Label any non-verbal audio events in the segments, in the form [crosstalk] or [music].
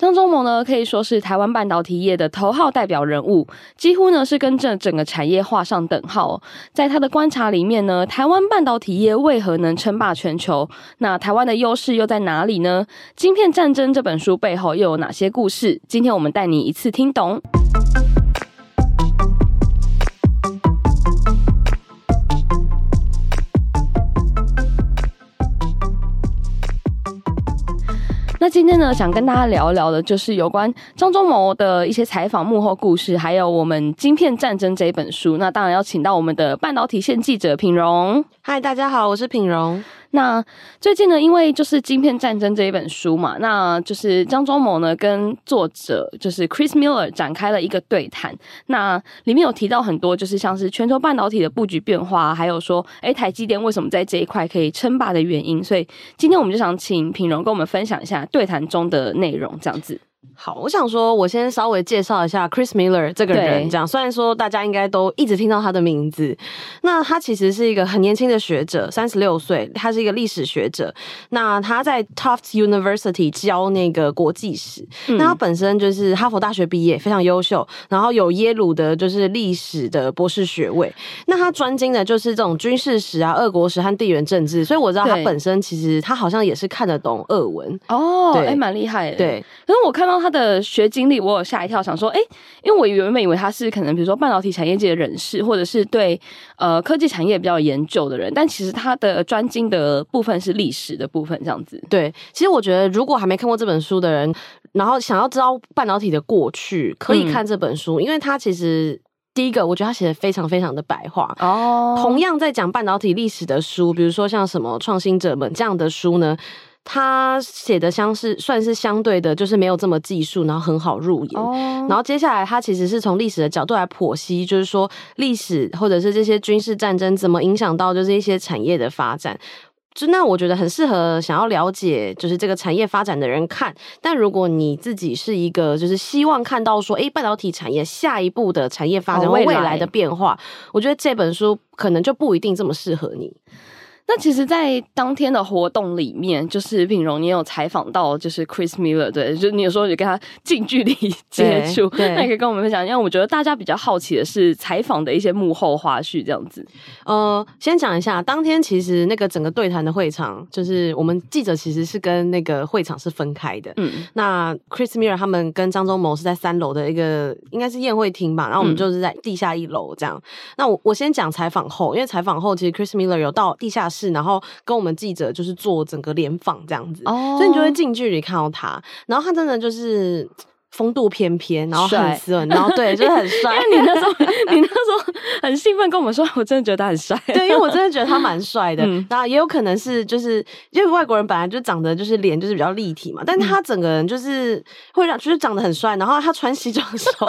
张忠谋呢，可以说是台湾半导体业的头号代表人物，几乎呢是跟这整个产业画上等号。在他的观察里面呢，台湾半导体业为何能称霸全球？那台湾的优势又在哪里呢？《晶片战争》这本书背后又有哪些故事？今天我们带你一次听懂。今天呢，想跟大家聊一聊的，就是有关张忠谋的一些采访幕后故事，还有我们《晶片战争》这一本书。那当然要请到我们的半导体线记者品荣。嗨，大家好，我是品荣。那最近呢，因为就是《晶片战争》这一本书嘛，那就是张忠谋呢跟作者就是 Chris Miller 展开了一个对谈。那里面有提到很多，就是像是全球半导体的布局变化，还有说，哎，台积电为什么在这一块可以称霸的原因。所以今天我们就想请品荣跟我们分享一下对谈中的内容，这样子。好，我想说，我先稍微介绍一下 Chris Miller 这个人。这样，虽然说大家应该都一直听到他的名字，那他其实是一个很年轻的学者，三十六岁，他是一个历史学者。那他在 Tufts University 教那个国际史。嗯、那他本身就是哈佛大学毕业，非常优秀，然后有耶鲁的就是历史的博士学位。那他专精的就是这种军事史啊、俄国史和地缘政治。所以我知道他本身其实他好像也是看得懂俄文哦，哎，蛮厉害的。对，可是我看到他。的学经历，我有吓一跳，想说，哎、欸，因为我原本以为他是可能，比如说半导体产业界的人士，或者是对呃科技产业比较有研究的人，但其实他的专精的部分是历史的部分，这样子。对，其实我觉得，如果还没看过这本书的人，然后想要知道半导体的过去，可以看这本书，嗯、因为他其实第一个，我觉得他写的非常非常的白话哦。同样在讲半导体历史的书，比如说像什么《创新者们》这样的书呢？他写的相是算是相对的，就是没有这么技术，然后很好入眼。Oh. 然后接下来他其实是从历史的角度来剖析，就是说历史或者是这些军事战争怎么影响到就是一些产业的发展。就那我觉得很适合想要了解就是这个产业发展的人看。但如果你自己是一个就是希望看到说，诶，半导体产业下一步的产业发展、oh, 未来的变化，我觉得这本书可能就不一定这么适合你。那其实，在当天的活动里面，就是品荣，你有采访到就是 Chris Miller，对，就你有时候也跟他近距离接触，那也可以跟我们分享。因为我觉得大家比较好奇的是采访的一些幕后花絮，这样子。呃，先讲一下，当天其实那个整个对谈的会场，就是我们记者其实是跟那个会场是分开的。嗯，那 Chris Miller 他们跟张忠谋是在三楼的一个应该是宴会厅吧，然后我们就是在地下一楼这样。嗯、那我我先讲采访后，因为采访后其实 Chris Miller 有到地下室。是，然后跟我们记者就是做整个联访这样子，oh. 所以你就会近距离看到他，然后他真的就是风度翩翩，然后很斯文，然后对，就是很 [laughs] 帅。因为你那时候，[laughs] 你那时候很兴奋跟我们说，我真的觉得他很帅。[laughs] 对，因为我真的觉得他蛮帅的。嗯、然后也有可能是就是因为外国人本来就长得就是脸就是比较立体嘛，但是他整个人就是会让就是长得很帅。然后他穿西装的时候，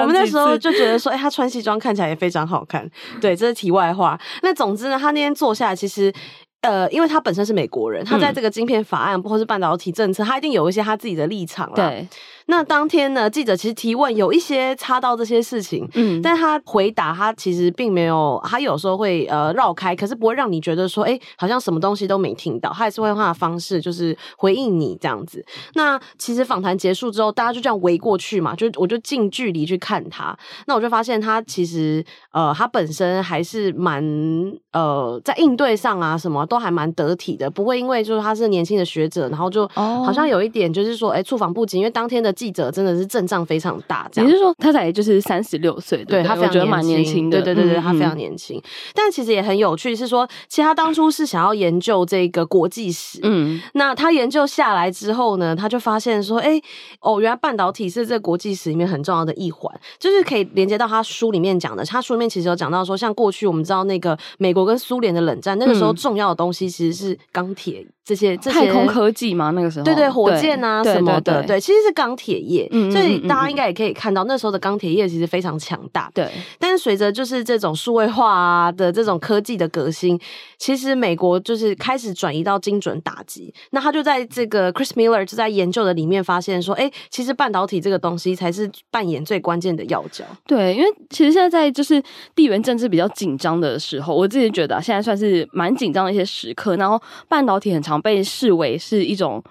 我们那时候就觉得说，哎、欸，他穿西装看起来也非常好看。对，这是题外话。那总之呢，他那天坐下来，其实。呃，因为他本身是美国人，他在这个晶片法案或是半导体政策，他一定有一些他自己的立场啦。对。那当天呢，记者其实提问有一些插到这些事情，嗯，但他回答他其实并没有，他有时候会呃绕开，可是不会让你觉得说，哎，好像什么东西都没听到，他还是会用他的方式就是回应你这样子。那其实访谈结束之后，大家就这样围过去嘛，就我就近距离去看他，那我就发现他其实呃，他本身还是蛮呃，在应对上啊什么都还蛮得体的，不会因为就是他是年轻的学者，然后就好像有一点就是说，哎，触防不及，因为当天的。记者真的是阵仗非常大。也就是说他才就是三十六岁，对，他非常蛮年轻的，对对对对，他非常年轻。但其实也很有趣，是说其实他当初是想要研究这个国际史，嗯，那他研究下来之后呢，他就发现说，哎，哦，原来半导体是这个国际史里面很重要的一环，就是可以连接到他书里面讲的。他书里面其实有讲到说，像过去我们知道那个美国跟苏联的冷战，那个时候重要的东西其实是钢铁。这些这些太空科技嘛，那个时候对对，火箭啊什么的，对，其实是钢铁业，所以大家应该也可以看到那时候的钢铁业其实非常强大。对，但是随着就是这种数位化啊的这种科技的革新，其实美国就是开始转移到精准打击。那他就在这个 Chris Miller 就在研究的里面发现说，哎，其实半导体这个东西才是扮演最关键的要角。对，因为其实现在在就是地缘政治比较紧张的时候，我自己觉得现在算是蛮紧张的一些时刻，然后半导体很被视为是一种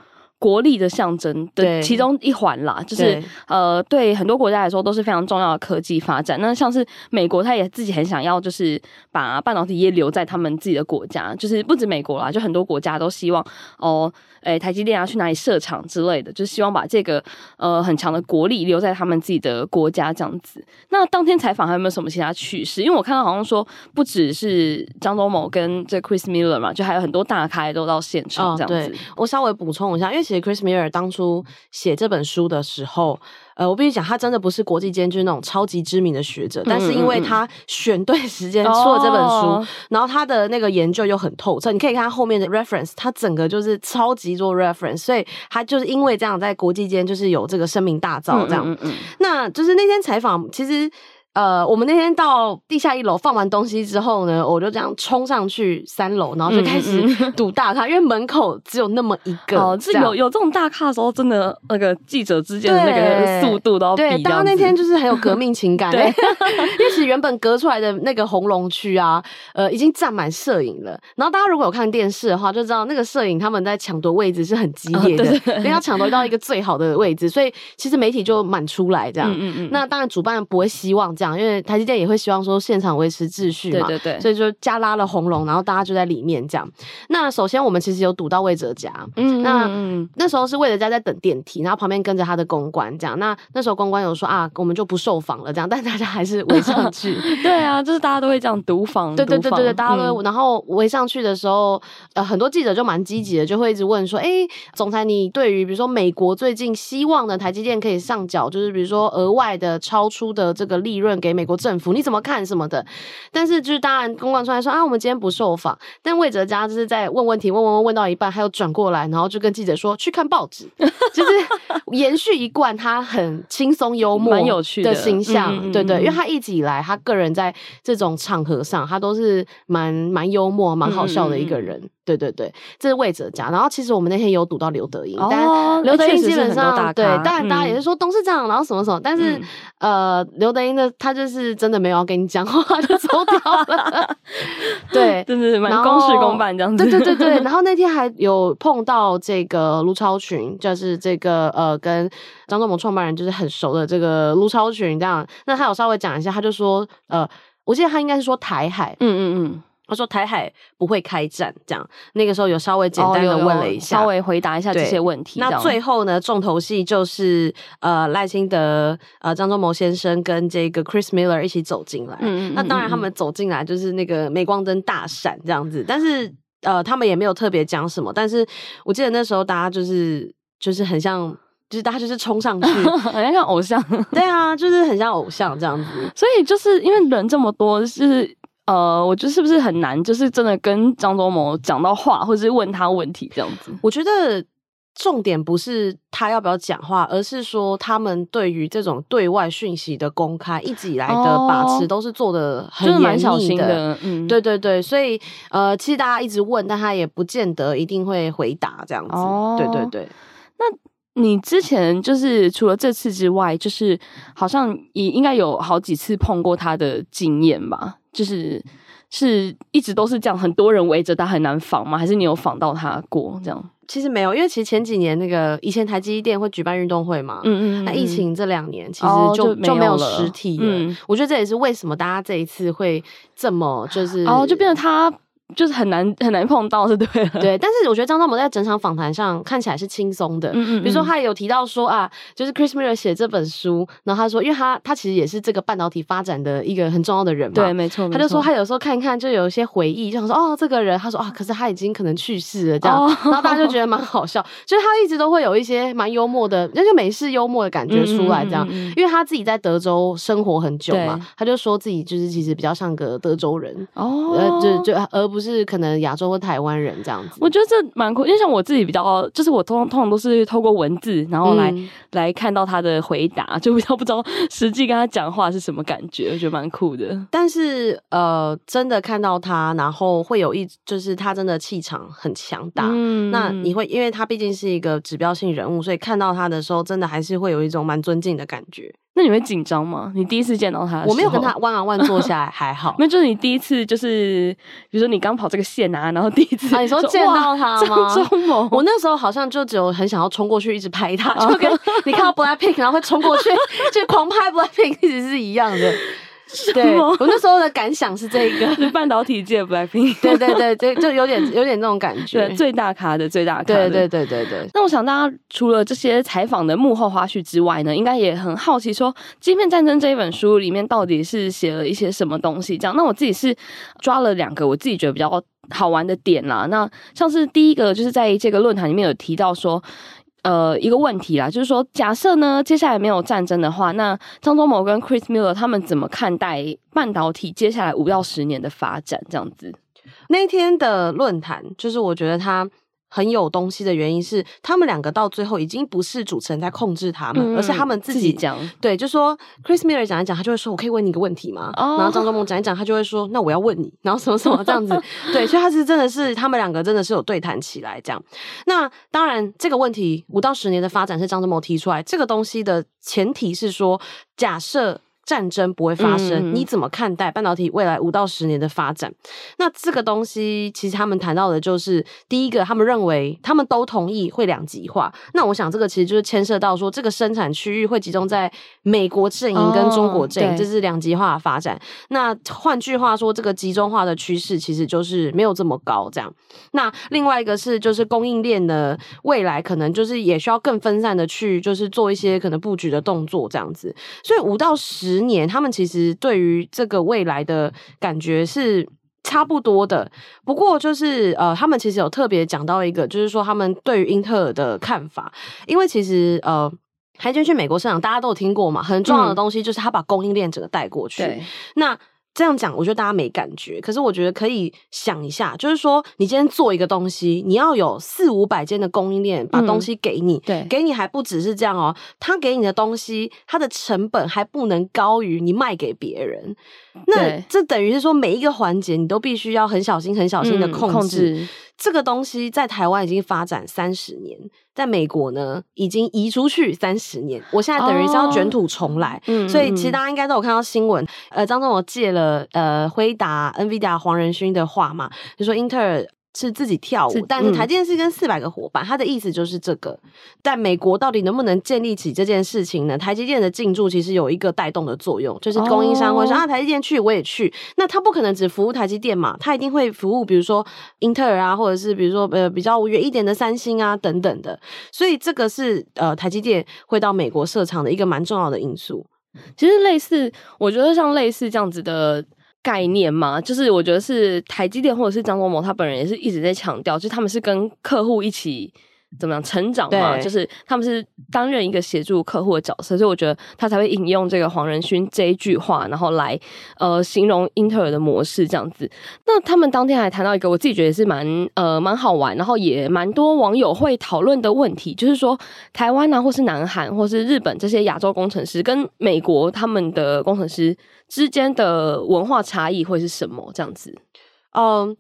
国力的象征的其中一环啦，就是呃，对很多国家来说都是非常重要的科技发展。那像是美国，他也自己很想要，就是把半导体业留在他们自己的国家，就是不止美国啦，就很多国家都希望哦，诶、欸，台积电要去哪里设厂之类的，就是希望把这个呃很强的国力留在他们自己的国家这样子。那当天采访还有没有什么其他趣事？因为我看到好像说不只是张忠谋跟这 Chris Miller 嘛，就还有很多大咖都到现场这样子。哦、我稍微补充一下，因为其实 Chris Miller 当初写这本书的时候，呃，我必须讲，他真的不是国际间就是那种超级知名的学者，但是因为他选对时间出了这本书，哦，然后他的那个研究又很透彻，你可以看他后面的 reference，他整个就是超级做 reference，所以他就是因为这样在国际间就是有这个声名大噪这样。嗯嗯嗯，那就是那天采访，其实。呃，我们那天到地下一楼放完东西之后呢，我就这样冲上去三楼，然后就开始堵大咖，嗯嗯，因为门口只有那么一个。哦，这有有这种大咖的时候，真的那个记者之间的那个速度都要比。对，大家那天就是很有革命情感。[laughs] 对，因为其实原本隔出来的那个红龙区啊，呃，已经站满摄影了。然后大家如果有看电视的话，就知道那个摄影他们在抢夺位置是很激烈的，哦、对对对，因为要抢夺到一个最好的位置，所以其实媒体就满出来这样。嗯嗯嗯。那当然，主办人不会希望这样。因为台积电也会希望说现场维持秩序嘛，对对对，所以就加拉了红龙，然后大家就在里面这样。那首先我们其实有堵到魏哲家，嗯，那嗯那时候是魏哲家在等电梯，然后旁边跟着他的公关这样。那那时候公关有说啊，我们就不受访了这样，但大家还是围上 [laughs] 去。对啊，就是大家都会这样堵访，对对对对对，大家都会。然后围上去的时候，呃，很多记者就蛮积极的，就会一直问说，哎，总裁，你对于比如说美国最近希望的台积电可以上缴，就是比如说额外的超出的这个利润给美国政府。你怎么看什么的？但是就是当然，公关出来说啊，我们今天不受访。但魏哲家就是在问问题，问问问问到一半，他又转过来，然后就跟记者说去看报纸，[laughs] 就是延续一贯他很轻松幽默、蛮有趣的形象。嗯嗯嗯对对，因为他一直以来，他个人在这种场合上，他都是蛮蛮幽默、蛮好笑的一个人。对对对，这是魏哲家。然后其实我们那天有堵到刘德英，哦、但刘德英基本上对，当然大家也是说董事长，嗯、然后什么什么。但是、嗯、呃，刘德英的他就是真的没有要跟你讲话，[laughs] 就走掉了。对，[laughs] 真的是蛮公事公办这样子。对对对对。[laughs] 然后那天还有碰到这个卢超群，就是这个呃跟张忠谋创办人就是很熟的这个卢超群这样。那他有稍微讲一下，他就说呃，我记得他应该是说台海，嗯嗯嗯。他说台海不会开战，这样那个时候有稍微简单的问了一下，哦、稍微回答一下这些问题。那最后呢，重头戏就是呃赖清德、呃张忠谋先生跟这个 Chris Miller 一起走进来。嗯，嗯，嗯，嗯那当然他们走进来就是那个镁光灯大闪这样子，但是呃他们也没有特别讲什么。但是我记得那时候大家就是就是很像，就是大家就是冲上去，[laughs] 很像像偶像。对啊，就是很像偶像这样子。所以就是因为人这么多，就是。呃，我觉得是不是很难，就是真的跟张忠谋讲到话，或者是问他问题这样子？我觉得重点不是他要不要讲话，而是说他们对于这种对外讯息的公开，一直以来的把持都是做的很严密的，蛮小心的。嗯，对对对，所以呃，其实大家一直问，但他也不见得一定会回答这样子。哦，对对对。那你之前就是除了这次之外，就是好像也应该有好几次碰过他的经验吧？就是是一直都是这样，很多人围着他很难防吗？还是你有访到他过这样？其实没有，因为其实前几年那个以前台积电会举办运动会嘛，嗯，嗯嗯，那疫情这两年其实就、哦、就没有实体了。嗯，我觉得这也是为什么大家这一次会这么就是哦，就变得他。就是很难很难碰到，是对的。对，但是我觉得张忠谋在整场访谈上看起来是轻松的。嗯，嗯嗯。比如说他也有提到说啊，就是 Chris Miller 写这本书，然后他说，因为他他其实也是这个半导体发展的一个很重要的人嘛。对，没错。他就说他有时候看一看，就有一些回忆，就想说哦，这个人，他说啊，可是他已经可能去世了这样。哦。然后大家就觉得蛮好笑，[laughs] 就是他一直都会有一些蛮幽默的，那就美式幽默的感觉出来这样。因为他自己在德州生活很久嘛，他就说自己就是其实比较像个德州人哦，呃，就就而不是可能亚洲。或台湾人这样子，我觉得这蛮酷，因为像我自己比较，就是我通通常都是透过文字，然后来、嗯、来看到他的回答，就比较 [laughs] 不知道实际跟他讲话是什么感觉，我觉得蛮酷的。但是呃，真的看到他，然后会有一，就是他真的气场很强大。嗯，那你会，因为他毕竟是一个指标性人物，所以看到他的时候，真的还是会有一种蛮尊敬的感觉。那你会紧张吗？你第一次见到他，我没有跟他 one on one 坐下来，[laughs] 还好。那就是你第一次，就是比如说你刚跑这个线啊，然后第一次，啊、你说见到他吗？我那时候好像就只有很想要冲过去，一直拍他，就跟你看到 Blackpink，然后会冲过去，[laughs] 就狂拍 Blackpink，一直是一样的。对，我那时候的感想是这个，是半导体界 Blackpink，对对对对，就有点有点那种感觉，对，最大咖的最大咖的，对对对对对。那我想大家除了这些采访的幕后花絮之外呢，应该也很好奇说，《芯片战争》这一本书里面到底是写了一些什么东西？这样，那我自己是抓了两个我自己觉得比较好玩的点啦。那像是第一个，就是在这个论坛里面有提到说。呃，一个问题啦，就是说，假设呢，接下来没有战争的话，那张忠谋跟 Chris Miller 他们怎么看待半导体接下来五到十年的发展？这样子，那天的论坛，就是我觉得他。很有东西的原因是，他们两个到最后已经不是主持人在控制他们，嗯、而是他们自己讲。对，就说 Chris Miller 讲一讲，他就会说：“我可以问你一个问题吗？”哦、然后张忠谋讲一讲，他就会说：“那我要问你。”然后什么什么这样子。[laughs] 对，所以他是真的是他们两个真的是有对谈起来这样。那当然，这个问题五到十年的发展是张忠谋提出来，这个东西的前提是说，假设。战争不会发生，嗯、你怎么看待半导体未来五到十年的发展？那这个东西其实他们谈到的就是第一个，他们认为他们都同意会两极化。那我想这个其实就是牵涉到说，这个生产区域会集中在美国阵营跟中国阵营，这是两极化的发展。那换句话说，这个集中化的趋势其实就是没有这么高。这样，那另外一个是就是供应链的未来可能就是也需要更分散的去就是做一些可能布局的动作这样子。所以五到十。十年，他们其实对于这个未来的感觉是差不多的。不过，就是呃，他们其实有特别讲到一个，就是说他们对于英特尔的看法，因为其实呃，台积电去美国市场，大家都有听过嘛，很重要的东西就是他把供应链整个带过去。对，那。这样讲，我觉得大家没感觉。可是我觉得可以想一下，就是说，你今天做一个东西，你要有四五百间的供应链把东西给你，嗯、对，给你还不只是这样哦。他给你的东西，它的成本还不能高于你卖给别人。那这等于是说，每一个环节你都必须要很小心、很小心的控制。嗯、控制这个东西在台湾已经发展三十年，在美国呢已经移出去三十年。我现在等于是要卷土重来，哦、所以其实大家应该都有看到新闻。呃，张忠谋借了呃辉达、NVIDIA 黄仁勋的话嘛，就说英特尔。是自己跳舞，但是台积电是跟四百个伙伴，他的意思就是这个。但美国到底能不能建立起这件事情呢？台积电的进驻其实有一个带动的作用，就是供应商会说啊，台积电去我也去，那他不可能只服务台积电嘛，他一定会服务，比如说英特尔啊，或者是比如说呃比较远一点的三星啊等等的。所以这个是呃台积电会到美国设厂的一个蛮重要的因素。其实类似，我觉得像类似这样子的。概念嘛，就是我觉得是台积电或者是张忠谋他本人也是一直在强调，就他们是跟客户一起怎么样成长嘛，就是他们是担任一个协助客户的角色，所以我觉得他才会引用这个黄仁勋这一句话，然后来呃形容英特尔的模式这样子。那他们当天还谈到一个我自己觉得是蛮呃蛮好玩，然后也蛮多网友会讨论的问题，就是说台湾啊，或是南韩或是日本这些亚洲工程师跟美国他们的工程师。之间的文化差异会是什么？这样子，嗯，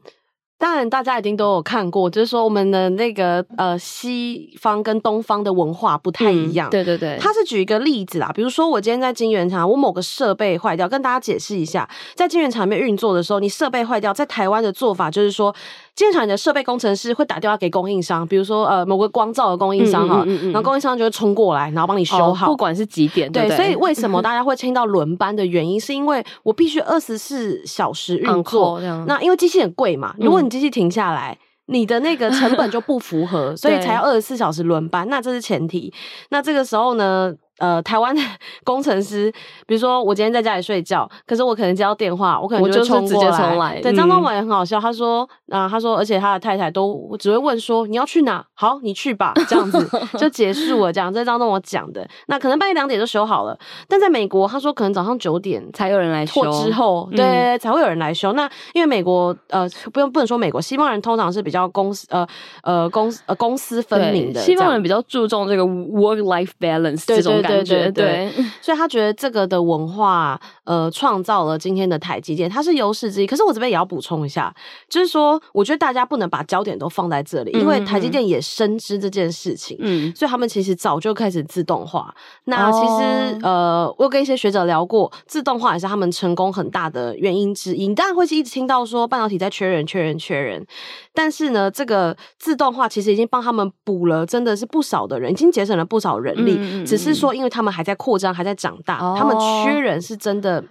当然大家一定都有看过，就是说我们的那个呃西方跟东方的文化不太一样。嗯、对对对，他是举一个例子啦，比如说我今天在金圆厂，我某个设备坏掉，跟大家解释一下，在金圆厂里面运作的时候，你设备坏掉，在台湾的做法就是说。经常你的设备工程师会打电话给供应商，比如说呃某个光照的供应商哈，嗯嗯嗯嗯、然后供应商就会冲过来，然后帮你修好，哦、不管是几点，对，对，对，所以为什么大家会听到轮班的原因，是因为我必须二十四小时运作，那因为机器很贵嘛，如果你机器停下来，嗯、你的那个成本就不符合，[laughs] 所以才要二十四小时轮班，那这是前提。那这个时候呢？呃，台湾的 [laughs] 工程师，比如说我今天在家里睡觉，可是我可能接到电话，我可能就冲过来。来对，张忠谋也很好笑，他说啊，他说，而且他的太太都只会问说你要去哪？好，你去吧，这样子 [laughs] 就结束了。这样，这是张忠谋讲的。那可能半夜两点就修好了，但在美国，他说可能早上九点才有人来修，之后对、嗯、才会有人来修。那因为美国呃，不用不能说美国，西方人通常是比较公司呃呃公呃公私分明的，西方人比较注重这个 work life balance 这种感觉。觉。对对对，对，[laughs] 所以他觉得这个的文化，呃，创造了今天的台积电，它是优势之一。可是我这边也要补充一下，就是说，我觉得大家不能把焦点都放在这里，因为台积电也深知这件事情，嗯，所以他们其实早就开始自动化。那其实，哦、呃，我有跟一些学者聊过，自动化也是他们成功很大的原因之一。你当然会一直听到说半导体在缺人、缺人、缺人，但是呢，这个自动化其实已经帮他们补了，真的是不少的人，已经节省了不少人力。嗯、只是说，因为他们还在扩张，还在长大，哦、他们缺人是真的。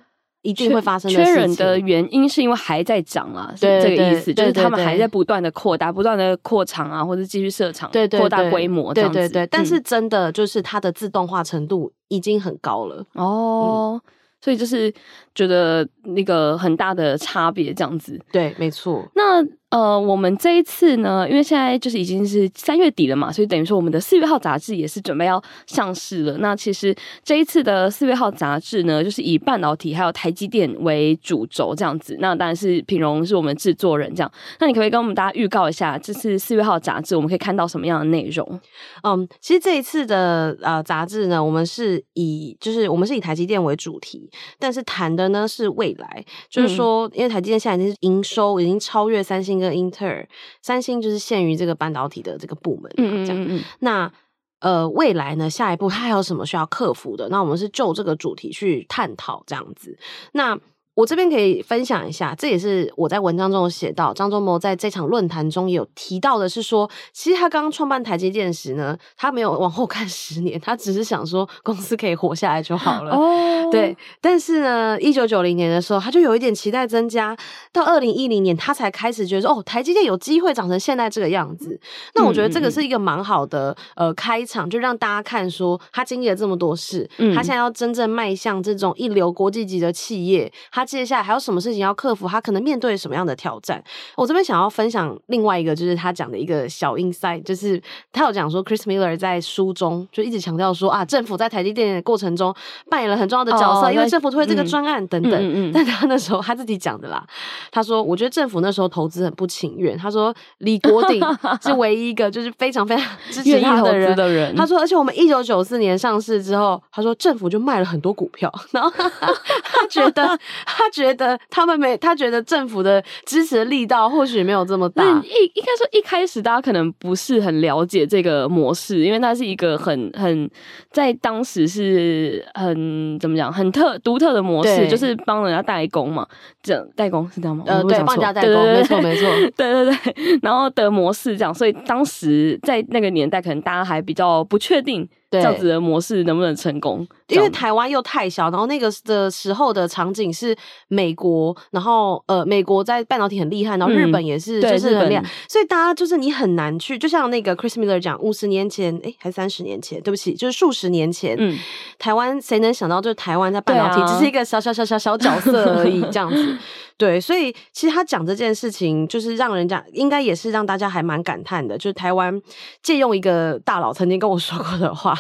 一定会发生的。缺人的原因是因为还在涨啊，是这个意思，就是他们还在不断的扩大，不断的扩厂啊，或者继续设厂，扩大规模这样子。对对对，但是真的就是它的自动化程度已经很高了哦，嗯、所以就是觉得那个很大的差别这样子。对，没错。那。呃，我们这一次呢，因为现在就是已经是三月底了嘛，所以等于说我们的四月号杂志也是准备要上市了。那其实这一次的四月号杂志呢，就是以半导体还有台积电为主轴这样子。那当然是品荣是我们制作人这样。那你可不可以跟我们大家预告一下，这次四月号杂志我们可以看到什么样的内容？嗯，其实这一次的呃杂志呢，我们是以就是我们是以台积电为主题，但是谈的呢是未来，就是说，因为台积电现在已经是营收已经超越三星。个英特尔、三星就是限于这个半导体的这个部门，嗯这样。嗯嗯，那呃，未来呢，下一步它还有什么需要克服的？那我们是就这个主题去探讨这样子。那我这边可以分享一下，这也是我在文章中有写到，张忠谋在这场论坛中也有提到的，是说，其实他刚刚创办台积电时呢，他没有往后看十年，他只是想说公司可以活下来就好了。哦，对。但是呢，一九九零年的时候，他就有一点期待增加，到二零一零年，他才开始觉得说，哦，台积电有机会长成现在这个样子。那我觉得这个是一个蛮好的呃开场，就让大家看说，他经历了这么多事，他现在要真正迈向这种一流国际级的企业，他。他接下来还有什么事情要克服？他可能面对什么样的挑战？我这边想要分享另外一个，就是他讲的一个小 insight，就是他有讲说，Chris Miller 在书中就一直强调说啊，政府在台积电的过程中扮演了很重要的角色，哦、因为政府推这个专案等等。嗯嗯嗯、[laughs] 但他那时候他自己讲的啦，他说，我觉得政府那时候投资很不情愿。他说，李国鼎是 [laughs] 唯一一个就是非常非常支持他的人。的人他说，而且我们一九九四年上市之后，他说政府就卖了很多股票，然后，[laughs] 他觉得。他觉得他们没，他觉得政府的支持力道或许没有这么大。一应该说一开始大家可能不是很了解这个模式，因为它是一个很很在当时是很怎么讲很特独特的模式，就是帮人家代工嘛，这代工是这样吗？呃，对，帮人家代工，没错没错，[laughs] 对对对，然后的模式这样，所以当时在那个年代，可能大家还比较不确定。这样子的模式能不能成功？因为台湾又太小，然后那个的时候的场景是美国，然后呃，美国在半导体很厉害，然后日本也是就是很厉害，所以大家就是你很难去，就像那个 Chris Miller 讲，五十年前，诶，还三十年前，对不起，就是数十年前，嗯，台湾谁能想到，就是台湾在半导体只是一个小小小小小角色而已，[laughs] 这样子。对，所以其实他讲这件事情，就是让人家应该也是让大家还蛮感叹的。就是台湾借用一个大佬曾经跟我说过的话，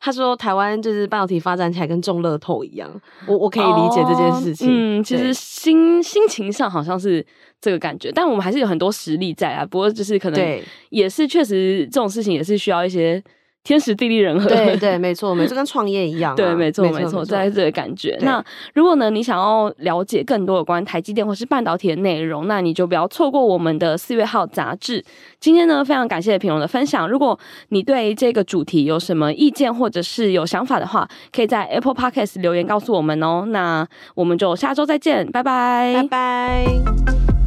他说台湾就是半导体发展起来跟中乐透一样。我我可以理解这件事情。哦、嗯，其实心心情上好像是这个感觉，但我们还是有很多实力在啊。不过就是可能也是确实这种事情也是需要一些。天时地利人和，对对，[laughs] 没错，没错，跟创业一样、啊。对，没错，没错，在这个感觉。那如果呢，你想要了解更多有关台积电或是半导体的内容，那你就不要错过我们的四月号杂志。今天呢，非常感谢品荣的分享。如果你对这个主题有什么意见或者是有想法的话，可以在 Apple Podcast 留言告诉我们哦。那我们就下周再见，拜拜，拜拜。